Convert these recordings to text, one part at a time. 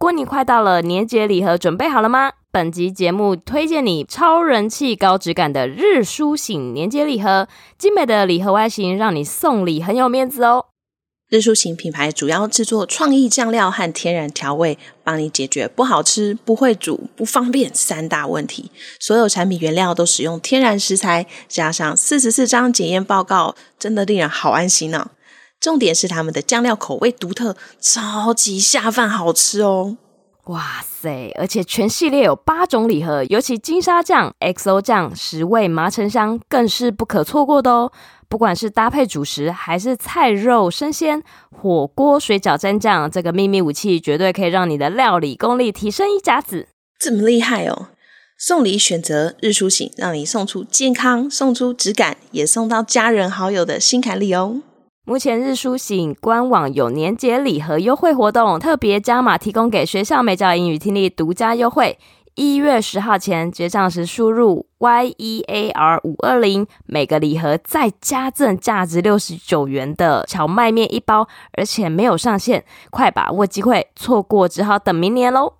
过年快到了，年节礼盒准备好了吗？本集节目推荐你超人气、高质感的日舒醒年节礼盒，精美的礼盒外形让你送礼很有面子哦。日舒醒品牌主要制作创意酱料和天然调味，帮你解决不好吃、不会煮、不方便三大问题。所有产品原料都使用天然食材，加上四十四张检验报告，真的令人好安心呢、重点是他们的酱料口味独特，超级下饭，好吃哦！哇塞！而且全系列有八种礼盒，尤其金沙酱、XO 酱、十味麻橙香更是不可错过的哦。不管是搭配主食，还是菜肉生鲜、火锅、水饺蘸酱，这个秘密武器绝对可以让你的料理功力提升一甲子。这么厉害哦！送礼选择日出醒，让你送出健康，送出质感，也送到家人好友的心坎里哦。目前日舒醒官网有年节礼盒优惠活动，特别加码提供给学校美教英语听力独家优惠。一月十号前结账时输入 Y E A R 五二零，每个礼盒再加赠价值六十九元的荞麦面一包，而且没有上限，快把握机会，错过只好等明年喽。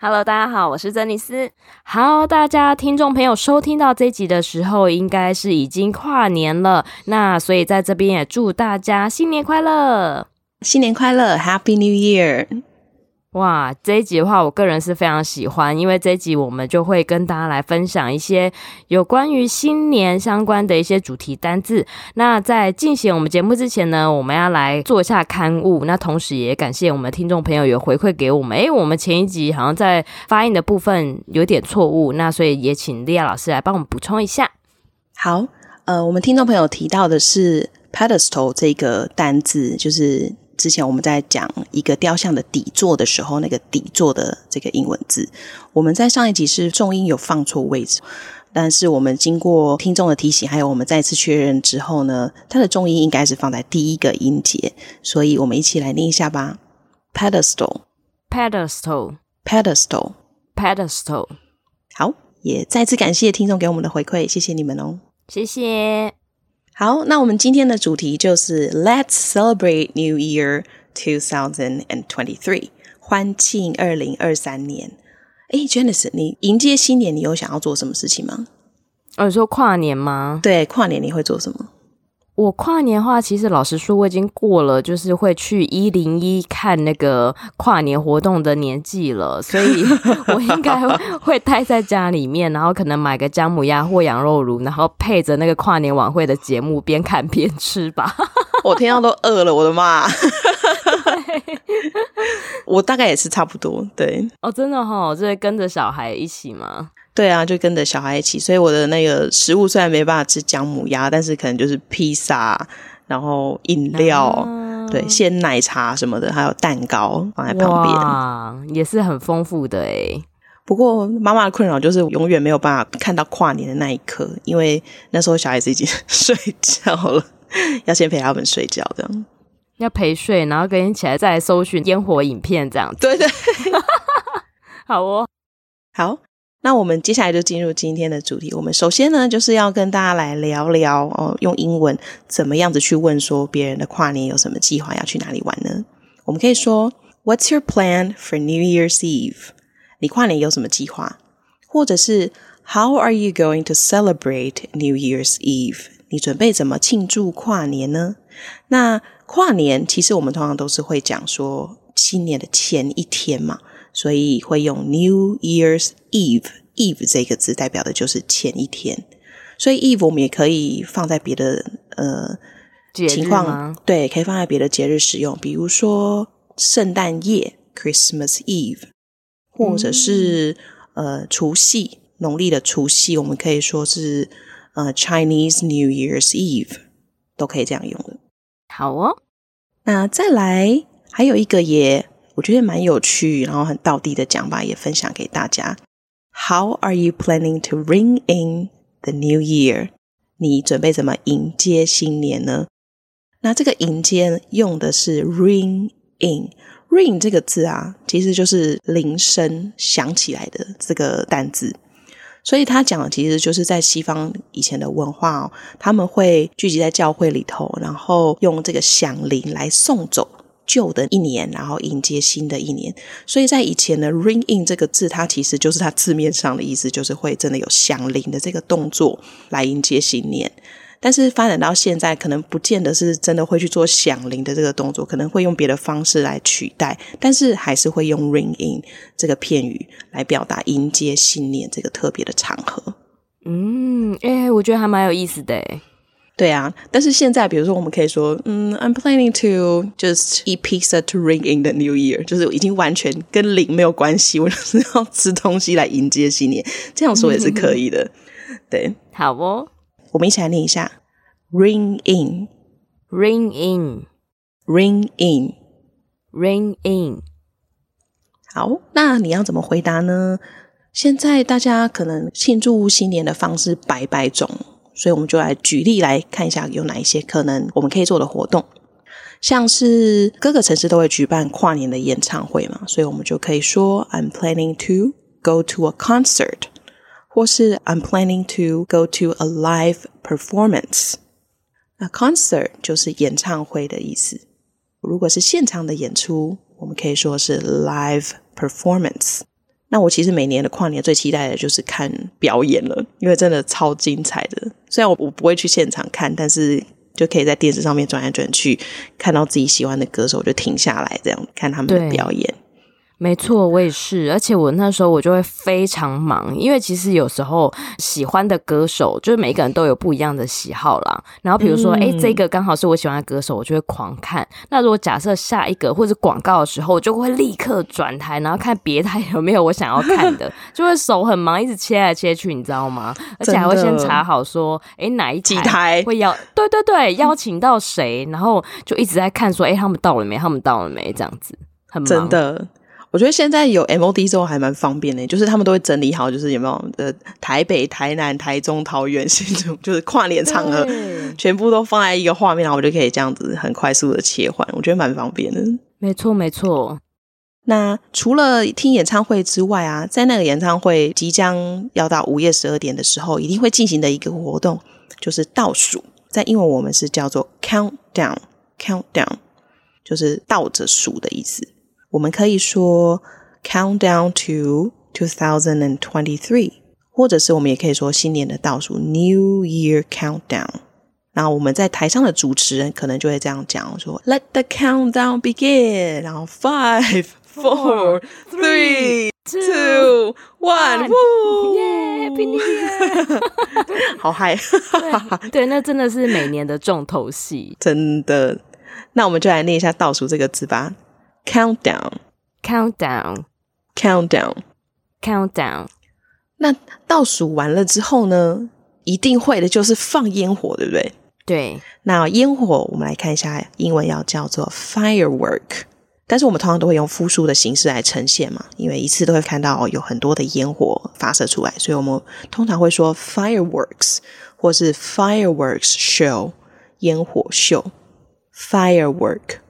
Hello，大家好，我是珍妮斯。好，大家听众朋友收听到这集的时候，应该是已经跨年了。那所以在这边也祝大家新年快乐，新年快乐，Happy New Year。哇，这一集的话，我个人是非常喜欢，因为这一集我们就会跟大家来分享一些有关于新年相关的一些主题单字。那在进行我们节目之前呢，我们要来做一下刊物。那同时也感谢我们听众朋友有回馈给我们，诶，我们前一集好像在发音的部分有点错误，那所以也请莉亚老师来帮我们补充一下。好，呃，我们听众朋友提到的是 pedestal 这个单字，就是。之前我们在讲一个雕像的底座的时候，那个底座的这个英文字，我们在上一集是重音有放错位置，但是我们经过听众的提醒，还有我们再次确认之后呢，它的重音应该是放在第一个音节，所以我们一起来念一下吧。Pedestal，pedestal，pedestal，pedestal。好，也再次感谢听众给我们的回馈，谢谢你们哦，谢谢。好，那我们今天的主题就是 Let's celebrate New Year 2023，欢庆二零二三年。哎，Janice，你迎接新年，你有想要做什么事情吗？哦，你说跨年吗？对，跨年你会做什么？我跨年的话，其实老实说，我已经过了就是会去一零一看那个跨年活动的年纪了，所以 我应该会待在家里面，然后可能买个姜母鸭或羊肉炉，然后配着那个跨年晚会的节目，边看边吃吧。我听到都饿了，我的妈！我大概也是差不多，对。哦，真的哈、哦，就是跟着小孩一起吗？对啊，就跟着小孩一起，所以我的那个食物虽然没办法吃姜母鸭，但是可能就是披萨，然后饮料，啊、对，鲜奶茶什么的，还有蛋糕放在旁边，哇，也是很丰富的诶。不过妈妈的困扰就是永远没有办法看到跨年的那一刻，因为那时候小孩子已经 睡觉了，要先陪他们睡觉，这样要陪睡，然后隔天起来再搜寻烟火影片，这样子。对对，好哦，好。那我们接下来就进入今天的主题。我们首先呢，就是要跟大家来聊聊哦，用英文怎么样子去问说别人的跨年有什么计划，要去哪里玩呢？我们可以说 What's your plan for New Year's Eve？你跨年有什么计划？或者是 How are you going to celebrate New Year's Eve？你准备怎么庆祝跨年呢？那跨年其实我们通常都是会讲说新年的前一天嘛。所以会用 New Year's Eve，Eve 这个字代表的就是前一天。所以 Eve 我们也可以放在别的呃情况，对，可以放在别的节日使用，比如说圣诞夜 Christmas Eve，或者是、嗯、呃除夕农历的除夕，我们可以说是呃 Chinese New Year's Eve，都可以这样用的。好哦，那再来还有一个也。我觉得蛮有趣，然后很道地的讲法，也分享给大家。How are you planning to ring in the new year？你准备怎么迎接新年呢？那这个迎接用的是 ring in。ring 这个字啊，其实就是铃声响起来的这个单字。所以他讲的其实就是在西方以前的文化哦，他们会聚集在教会里头，然后用这个响铃来送走旧的一年，然后迎接新的一年。所以在以前的 ring in 这个字，它其实就是它字面上的意思，就是会真的有响铃的这个动作来迎接新年。但是发展到现在，可能不见得是真的会去做响铃的这个动作，可能会用别的方式来取代，但是还是会用 ring in 这个片语来表达迎接新年这个特别的场合。嗯，诶、我觉得还蛮有意思的。对啊，但是现在比如说，我们可以说，嗯，I'm planning to just eat pizza to ring in the new year，就是已经完全跟零没有关系，我就是要吃东西来迎接新年，这样说也是可以的。对，好哦。我们一起来念一下：ring in，ring in，ring in，ring in。好，那你要怎么回答呢？现在大家可能庆祝新年的方式百百种，所以我们就来举例来看一下有哪一些可能我们可以做的活动。像是各个城市都会举办跨年的演唱会嘛，所以我们就可以说：I'm planning to go to a concert。或是 I'm planning to go to a live performance。那 concert 就是演唱会的意思。如果是现场的演出，我们可以说是 live performance。那我其实每年的跨年最期待的就是看表演了，因为真的超精彩的。虽然我我不会去现场看，但是就可以在电视上面转来转去，看到自己喜欢的歌手就停下来这样看他们的表演。没错，我也是，而且我那时候我就会非常忙，因为其实有时候喜欢的歌手，就是每个人都有不一样的喜好啦。然后比如说，哎、嗯，这个刚好是我喜欢的歌手，我就会狂看。那如果假设下一个或者广告的时候，我就会立刻转台，然后看别台有没有我想要看的，就会手很忙，一直切来切去，你知道吗？而且还会先查好说，哎，哪一台会邀？对对对，邀请到谁？然后就一直在看说，哎，他们到了没？他们到了没？这样子很忙。真的。我觉得现在有 MOD 之后还蛮方便的，就是他们都会整理好，就是有没有呃台北、台南、台中、桃园、新竹，就是跨年场合，全部都放在一个画面，然后我就可以这样子很快速的切换，我觉得蛮方便的。没错，没错。那除了听演唱会之外啊，在那个演唱会即将要到午夜十二点的时候，一定会进行的一个活动就是倒数，在英文我们是叫做 countdown，countdown，就是倒着数的意思。我们可以说 countdown to 2023，或者是我们也可以说新年的倒数 New Year Countdown。然后我们在台上的主持人可能就会这样讲说 Let the countdown begin。然后 five, four, three, two, one，耶，Happy New Year！好嗨！对，那真的是每年的重头戏，真的。那我们就来念一下倒数这个字吧。Countdown, countdown, countdown, countdown。那倒数完了之后呢，一定会的就是放烟火，对不对？对。那烟火，我们来看一下，英文要叫做 firework，但是我们通常都会用复数的形式来呈现嘛，因为一次都会看到有很多的烟火发射出来，所以我们通常会说 fireworks 或是 fireworks show，烟火秀，firework。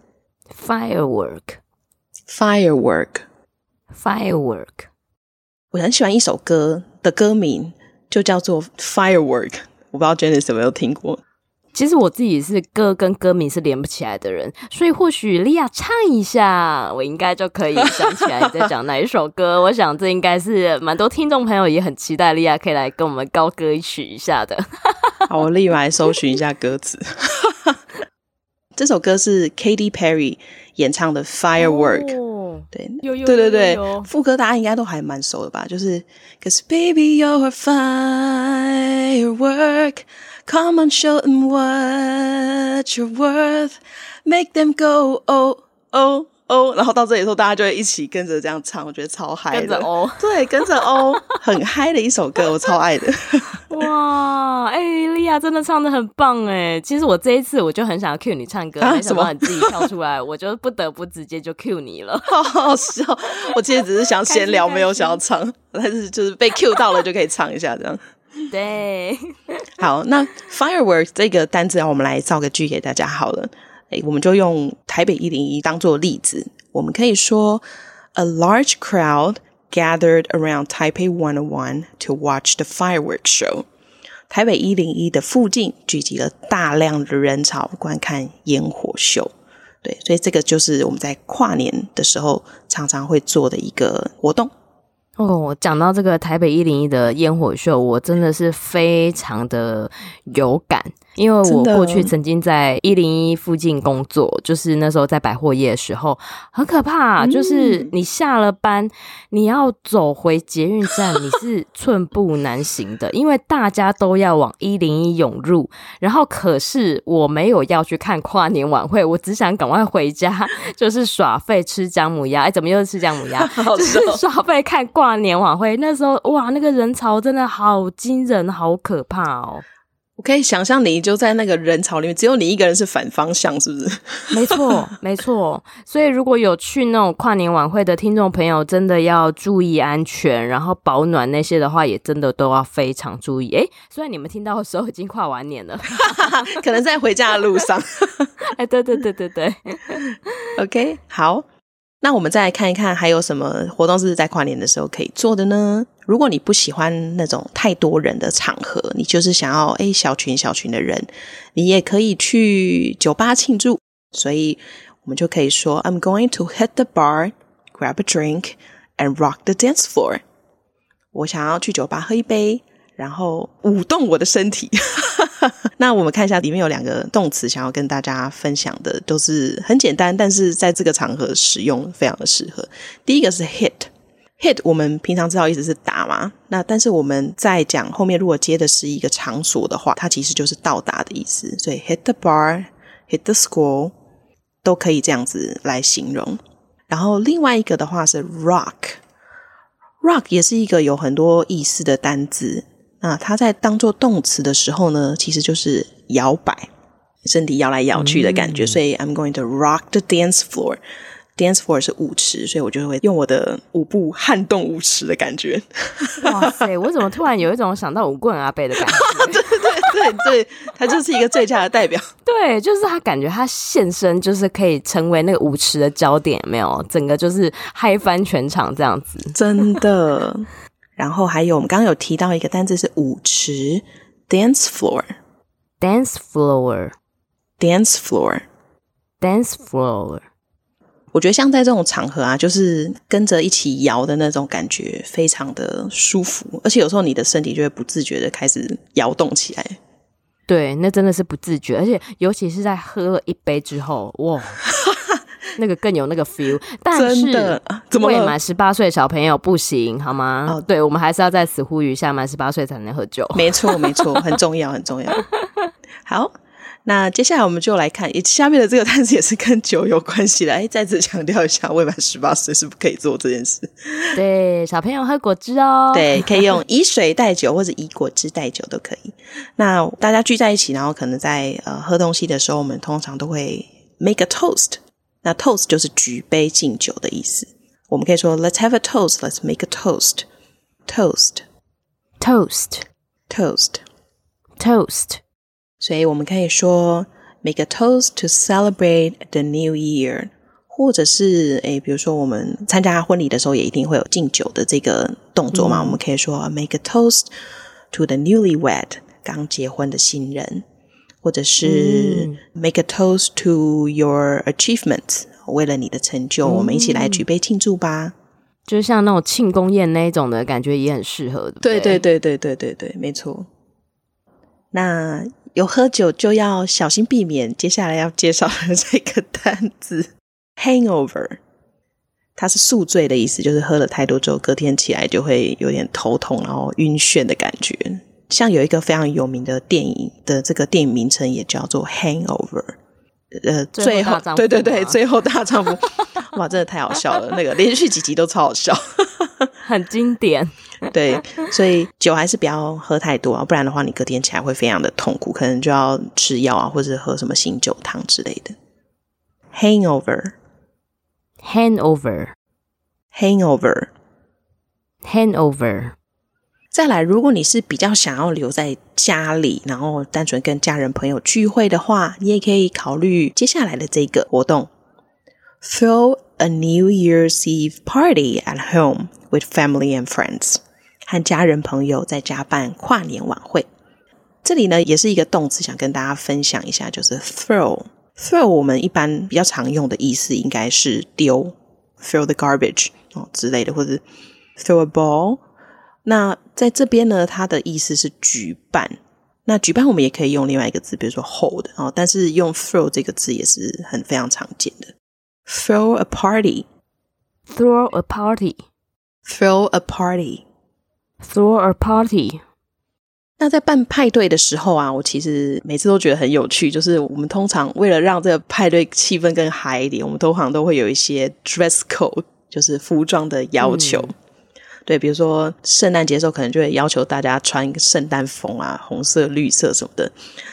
Firework, firework。我很喜欢一首歌的歌名，就叫做 Firework。我不知道 Janice 有没有听过。其实我自己是歌跟歌名是连不起来的人，所以或许莉亚唱一下，我应该就可以想起来你在讲哪一首歌。我想这应该是蛮多听众朋友也很期待莉亚可以来跟我们高歌一曲一下的。好，我立马来搜寻一下歌词。这首歌是 Katy Perry 演唱的《Firework》，哦，对，有有有有有对对对，副歌大家应该都还蛮熟的吧？就是 Cause baby you're a firework, come on show them what you're worth, make them go oh oh 哦，然后到这里的时候，大家就会一起跟着这样唱，我觉得超嗨的。跟着哦，对，跟着哦，很嗨的一首歌，我超爱的。哇，哎、欸，莉亚真的唱的很棒哎！其实我这一次我就很想要 cue 你唱歌，啊、没想到你自己跳出来，我就不得不直接就 cue 你了。好好笑，我其实只是想闲聊，没有想要唱，但是就是被 cue 到了就可以唱一下这样。对，好，那 fireworks 这个单字啊，我们来造个句给大家好了。哎，我们就用台北一零一当做例子，我们可以说：A large crowd gathered around Taipei One o n e to watch the fireworks show。台北一零一的附近聚集了大量的人潮观看烟火秀。对，所以这个就是我们在跨年的时候常常会做的一个活动。哦，讲到这个台北一零一的烟火秀，我真的是非常的有感，因为我过去曾经在一零一附近工作，就是那时候在百货业的时候，很可怕，嗯、就是你下了班，你要走回捷运站，你是寸步难行的，因为大家都要往一零一涌入，然后可是我没有要去看跨年晚会，我只想赶快回家，就是耍废吃姜母鸭，哎，怎么又是吃姜母鸭？就是耍废看。跨年晚会那时候，哇，那个人潮真的好惊人，好可怕哦！我可以想象你就在那个人潮里面，只有你一个人是反方向，是不是？没错，没错。所以如果有去那种跨年晚会的听众朋友，真的要注意安全，然后保暖那些的话，也真的都要非常注意。哎，虽然你们听到的时候已经跨完年了，可能在回家的路上。哎，对对对对对。OK，好。那我们再来看一看，还有什么活动是在跨年的时候可以做的呢？如果你不喜欢那种太多人的场合，你就是想要诶小群小群的人，你也可以去酒吧庆祝。所以我们就可以说：“I'm going to hit the bar, grab a drink, and rock the dance floor。”我想要去酒吧喝一杯，然后舞动我的身体。那我们看一下，里面有两个动词想要跟大家分享的，都是很简单，但是在这个场合使用非常的适合。第一个是 hit，hit 我们平常知道意思是打嘛，那但是我们在讲后面如果接的是一个场所的话，它其实就是到达的意思，所以 hit the bar，hit the school 都可以这样子来形容。然后另外一个的话是 rock，rock 也是一个有很多意思的单字。那它在当做动词的时候呢，其实就是摇摆，身体摇来摇去的感觉。嗯、所以 I'm going to rock the dance floor。Dance floor 是舞池，所以我就会用我的舞步撼动舞池的感觉。哇塞！我怎么突然有一种想到舞棍阿伯的感觉？对对对对，他就是一个最佳的代表。对，就是他感觉他现身就是可以成为那个舞池的焦点，没有？整个就是嗨翻全场这样子，真的。然后还有，我们刚刚有提到一个单字是舞池，dance floor，dance floor，dance floor，dance floor。我觉得像在这种场合啊，就是跟着一起摇的那种感觉，非常的舒服。而且有时候你的身体就会不自觉的开始摇动起来。对，那真的是不自觉，而且尤其是在喝了一杯之后，哇！那个更有那个 feel，但是未满十八岁小朋友不行，好吗？哦，对，我们还是要在此呼吁一下，满十八岁才能喝酒。没错，没错，很重要，很重要。好，那接下来我们就来看，下面的这个单词也是跟酒有关系的。哎，再次强调一下，未满十八岁是不可以做这件事。对，小朋友喝果汁哦。对，可以用以水代酒，或者以果汁代酒都可以。那大家聚在一起，然后可能在呃喝东西的时候，我们通常都会 make a toast。那 toast 就是举杯敬酒的意思。我们可以说 Let's have a toast. Let's make a toast. Toast, toast, toast, toast. 所以我们可以说 Make a toast to celebrate the new year，或者是诶，比如说我们参加婚礼的时候，也一定会有敬酒的这个动作嘛。嗯、我们可以说 Make a toast to the newlywed，刚结婚的新人。或者是 make a toast to your achievements，为了你的成就，我们一起来举杯庆祝吧。就像那种庆功宴那种的感觉，也很适合的。对对对对对对对，没错。那有喝酒就要小心避免接下来要介绍的这个单字 hangover，它是宿醉的意思，就是喝了太多之后，隔天起来就会有点头痛，然后晕眩的感觉。像有一个非常有名的电影的这个电影名称也叫做《Hangover》，呃，最后，对对对，最后大丈夫，哇，真的太好笑了，那个连续几集都超好笑，很经典。对，所以酒还是不要喝太多啊，不然的话，你隔天起来会非常的痛苦，可能就要吃药啊，或者喝什么醒酒汤之类的。Hangover，hangover，hangover。再来，如果你是比较想要留在家里，然后单纯跟家人朋友聚会的话，你也可以考虑接下来的这个活动：Throw a New Year's Eve party at home with family and friends。和家人朋友在家办跨年晚会。这里呢，也是一个动词，想跟大家分享一下，就是 throw。throw 我们一般比较常用的意思应该是丢，throw the garbage 哦之类的，或者 throw a ball。那在这边呢，它的意思是举办。那举办我们也可以用另外一个字，比如说 hold 哦，但是用 throw 这个字也是很非常常见的。Throw a party，throw a party，throw a party，throw a party。那在办派对的时候啊，我其实每次都觉得很有趣，就是我们通常为了让这个派对气氛更嗨一点，我们通常都会有一些 dress code，就是服装的要求。嗯对，比如说圣诞节的时候，可能就会要求大家穿一个圣诞风啊，红色、绿色什么的。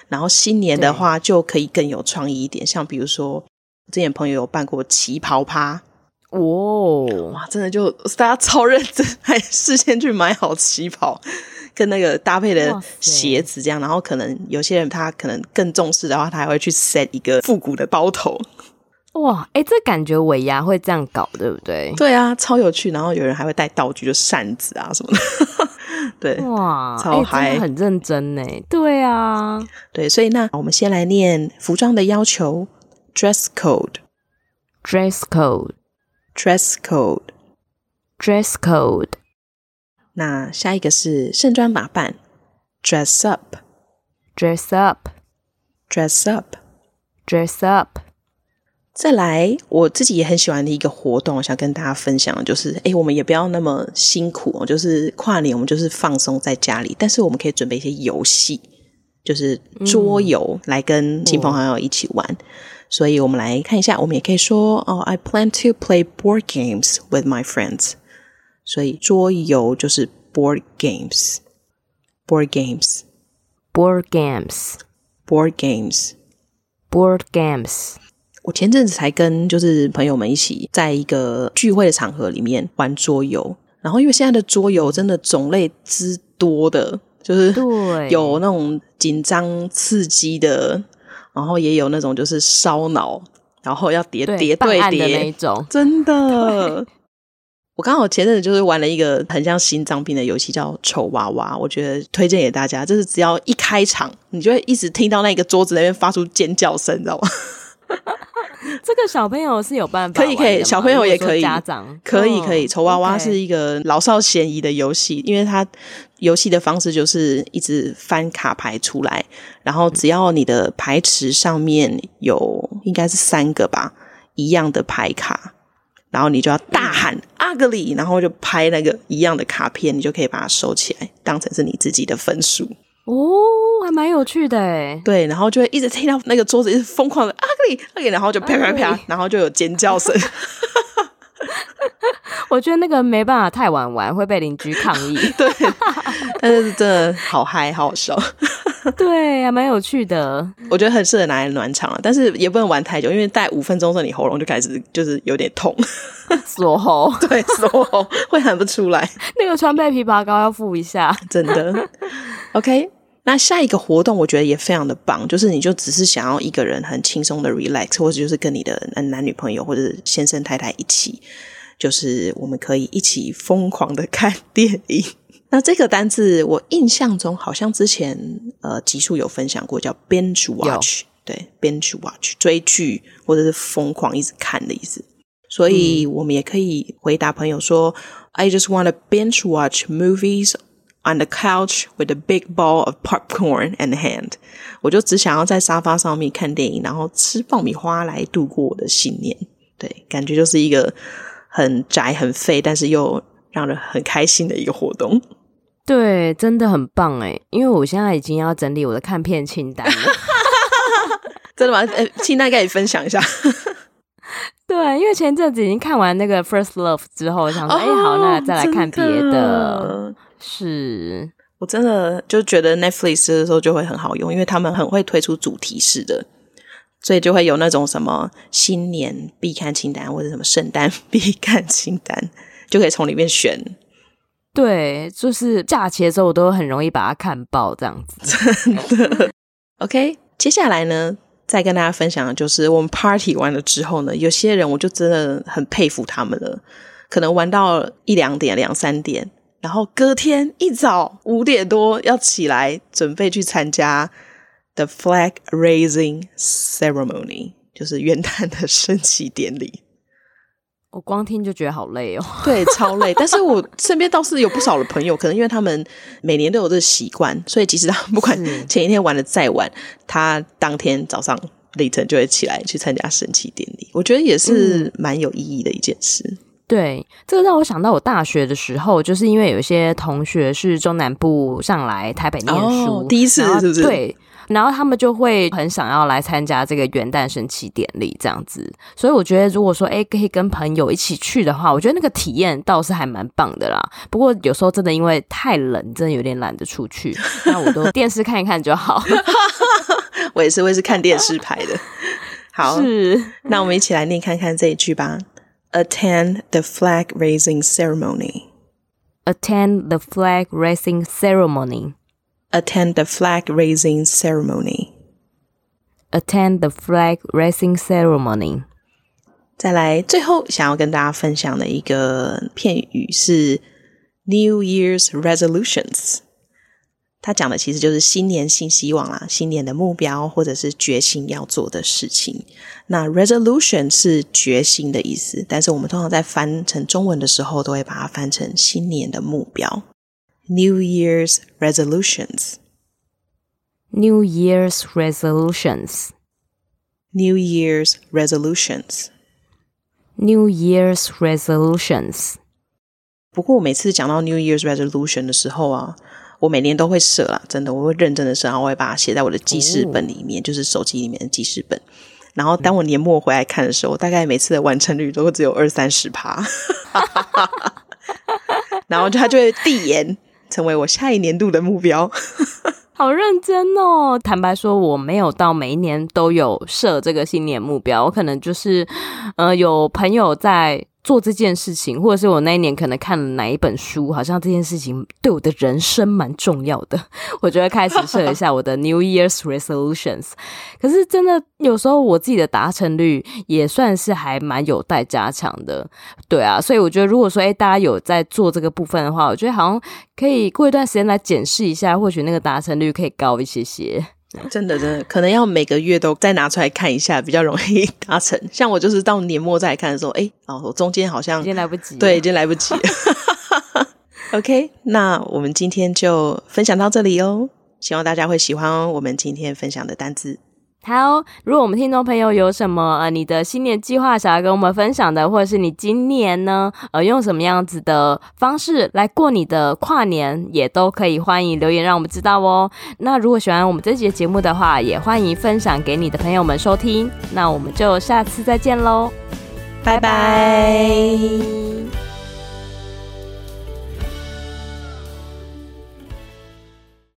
然后新年的话，就可以更有创意一点，像比如说，之前朋友有办过旗袍趴，哦，哇，真的就大家超认真，还事先去买好旗袍跟那个搭配的鞋子，这样。然后可能有些人他可能更重视的话，他还会去 set 一个复古的包头。哇，哎，这感觉尾牙会这样搞，对不对？对啊，超有趣。然后有人还会带道具，就扇子啊什么的。对，哇，超嗨，很认真呢。对啊，对，所以那我们先来念服装的要求：dress code，dress code，dress code，dress code。那下一个是盛装打扮：dress up，dress up，dress up，dress up。再来，我自己也很喜欢的一个活动，我想跟大家分享，就是，诶，我们也不要那么辛苦哦，就是跨年，我们就是放松在家里，但是我们可以准备一些游戏，就是桌游，来跟亲朋好友一起玩。嗯。所以我们来看一下，我们也可以说，哦，I plan to play board games with my friends。所以桌游就是 board games，board games，board games，board games，board games。我前阵子才跟就是朋友们一起在一个聚会的场合里面玩桌游，然后因为现在的桌游真的种类之多的，就是 有那种紧张刺激的，然后也有那种就是烧脑，然后要叠叠对叠的那种，真的。我刚好前阵子就是玩了一个很像心脏病的游戏，叫丑娃娃，我觉得推荐给大家，就是只要一开场，你就会一直听到那个桌子那边发出尖叫声，你知道吗？这个小朋友是有办法，可以可以，小朋友也可以，家长可以可以。丑娃娃是一个老少咸宜的游戏，因为它游戏的方式就是一直翻卡牌出来，然后只要你的牌池上面有应该是三个吧一样的牌卡，然后你就要大喊 ugly，然后就拍那个一样的卡片，你就可以把它收起来，当成是你自己的分数。哦，还蛮有趣的诶。对，然后就会一直听到那个桌子一直疯狂的 ugly ugly，然后就啪啪啪，然后就有尖叫声。我觉得那个没办法太晚玩，会被邻居抗议。对，但是真的好嗨，好好笑。对，还蛮有趣的。我觉得很适合拿来暖场啊，但是也不能玩太久，因为戴五分钟之后，你喉咙就开始就是有点痛，锁喉。对，锁喉会喊不出来。那个川贝枇杷膏要敷一下，真的。OK。那下一个活动我觉得也非常的棒，就是你就只是想要一个人很轻松的 relax，或者就是跟你的男女朋友或者先生太太一起，就是我们可以一起疯狂的看电影。那这个单字我印象中好像之前呃集数有分享过，叫 binge watch，对，binge watch 追剧或者是疯狂一直看的意思。所以我们也可以回答朋友说，嗯，I just want to binge watch movies。On the couch with a big ball of popcorn in hand，我就只想要在沙发上面看电影，然后吃爆米花来度过我的新年。对，感觉就是一个很宅、很废，但是又让人很开心的一个活动。对，真的很棒哎，因为我现在已经要整理我的看片清单了。真的吗？呃，清单可以分享一下。对，因为前阵子已经看完那个《First Love》之后，想说，哎、哦，好，那再来看别的。的是我真的就觉得 Netflix 的时候就会很好用，因为他们很会推出主题式的，所以就会有那种什么新年必看清单，或者什么圣诞 必看清单，就可以从里面选。对，就是假期的时候，我都很容易把它看爆，这样子。真的。OK，接下来呢？再跟大家分享的就是，我们 party 完了之后呢，有些人我就真的很佩服他们了，可能玩到一两点、两三点，然后隔天一早五点多要起来准备去参加 the flag raising ceremony，就是元旦的升旗典礼。我光听就觉得好累哦，对，超累。但是我身边倒是有不少的朋友，可能因为他们每年都有这个习惯，所以即使他不管前一天玩的再晚，他当天早上凌晨就会起来去参加升旗典礼。我觉得也是蛮有意义的一件事。嗯、对，这个让我想到我大学的时候，就是因为有一些同学是中南部上来台北念书，哦、第一次是不是？对。然后他们就会很想要来参加这个元旦升旗典礼这样子，所以我觉得如果说诶可以跟朋友一起去的话，我觉得那个体验倒是还蛮棒的啦。不过有时候真的因为太冷，真的有点懒得出去，那我都 电视看一看就好。我也是，我也是看电视拍的。好，是，那我们一起来念看看这一句吧。Attend the flag raising ceremony. Attend the flag raising ceremony. Attend the flag raising ceremony. Attend the flag raising ceremony. 再来，最后想要跟大家分享的一个片语是 New Year's resolutions。 它讲的其实就是新年新希望啦，新年的目标或者是决心要做的事情。那 resolution 是决心的意思，但是我们通常在翻成中文的时候，都会把它翻成新年的目标。New Year's resolutions. New Year's resolutions. New Year's resolutions. New Year's resolutions. 不过我每次讲到 New Year's resolution 的时候啊，我每年都会设啦，真的，我会认真的设，然后我会把它写在我的记事本里面，哦、就是手机里面的记事本。然后当我年末回来看的时候，大概每次的完成率都会只有二三十趴，然后就他就会递延。成为我下一年度的目标，好认真哦！坦白说，我没有到每一年都有设这个新年目标，我可能就是，呃，有朋友在。做这件事情，或者是我那一年可能看了哪一本书，好像这件事情对我的人生蛮重要的，我就会开始设一下我的 New Year's Resolutions。可是真的有时候我自己的达成率也算是还蛮有待加强的，对啊，所以我觉得如果说诶大家有在做这个部分的话，我觉得好像可以过一段时间来检视一下，或许那个达成率可以高一些些。真的，真的，可能要每个月都再拿出来看一下，比较容易 达成。像我就是到年末再来看的时候，哎，哦，我中间好像已经来不及，对，已经来不及了。OK，那我们今天就分享到这里哦，希望大家会喜欢我们今天分享的单字。好，如果我们听众朋友有什么呃，你的新年计划想要跟我们分享的，或者是你今年呢，呃，用什么样子的方式来过你的跨年，也都可以欢迎留言让我们知道哦。那如果喜欢我们这节节目的话，也欢迎分享给你的朋友们收听。那我们就下次再见喽，拜拜。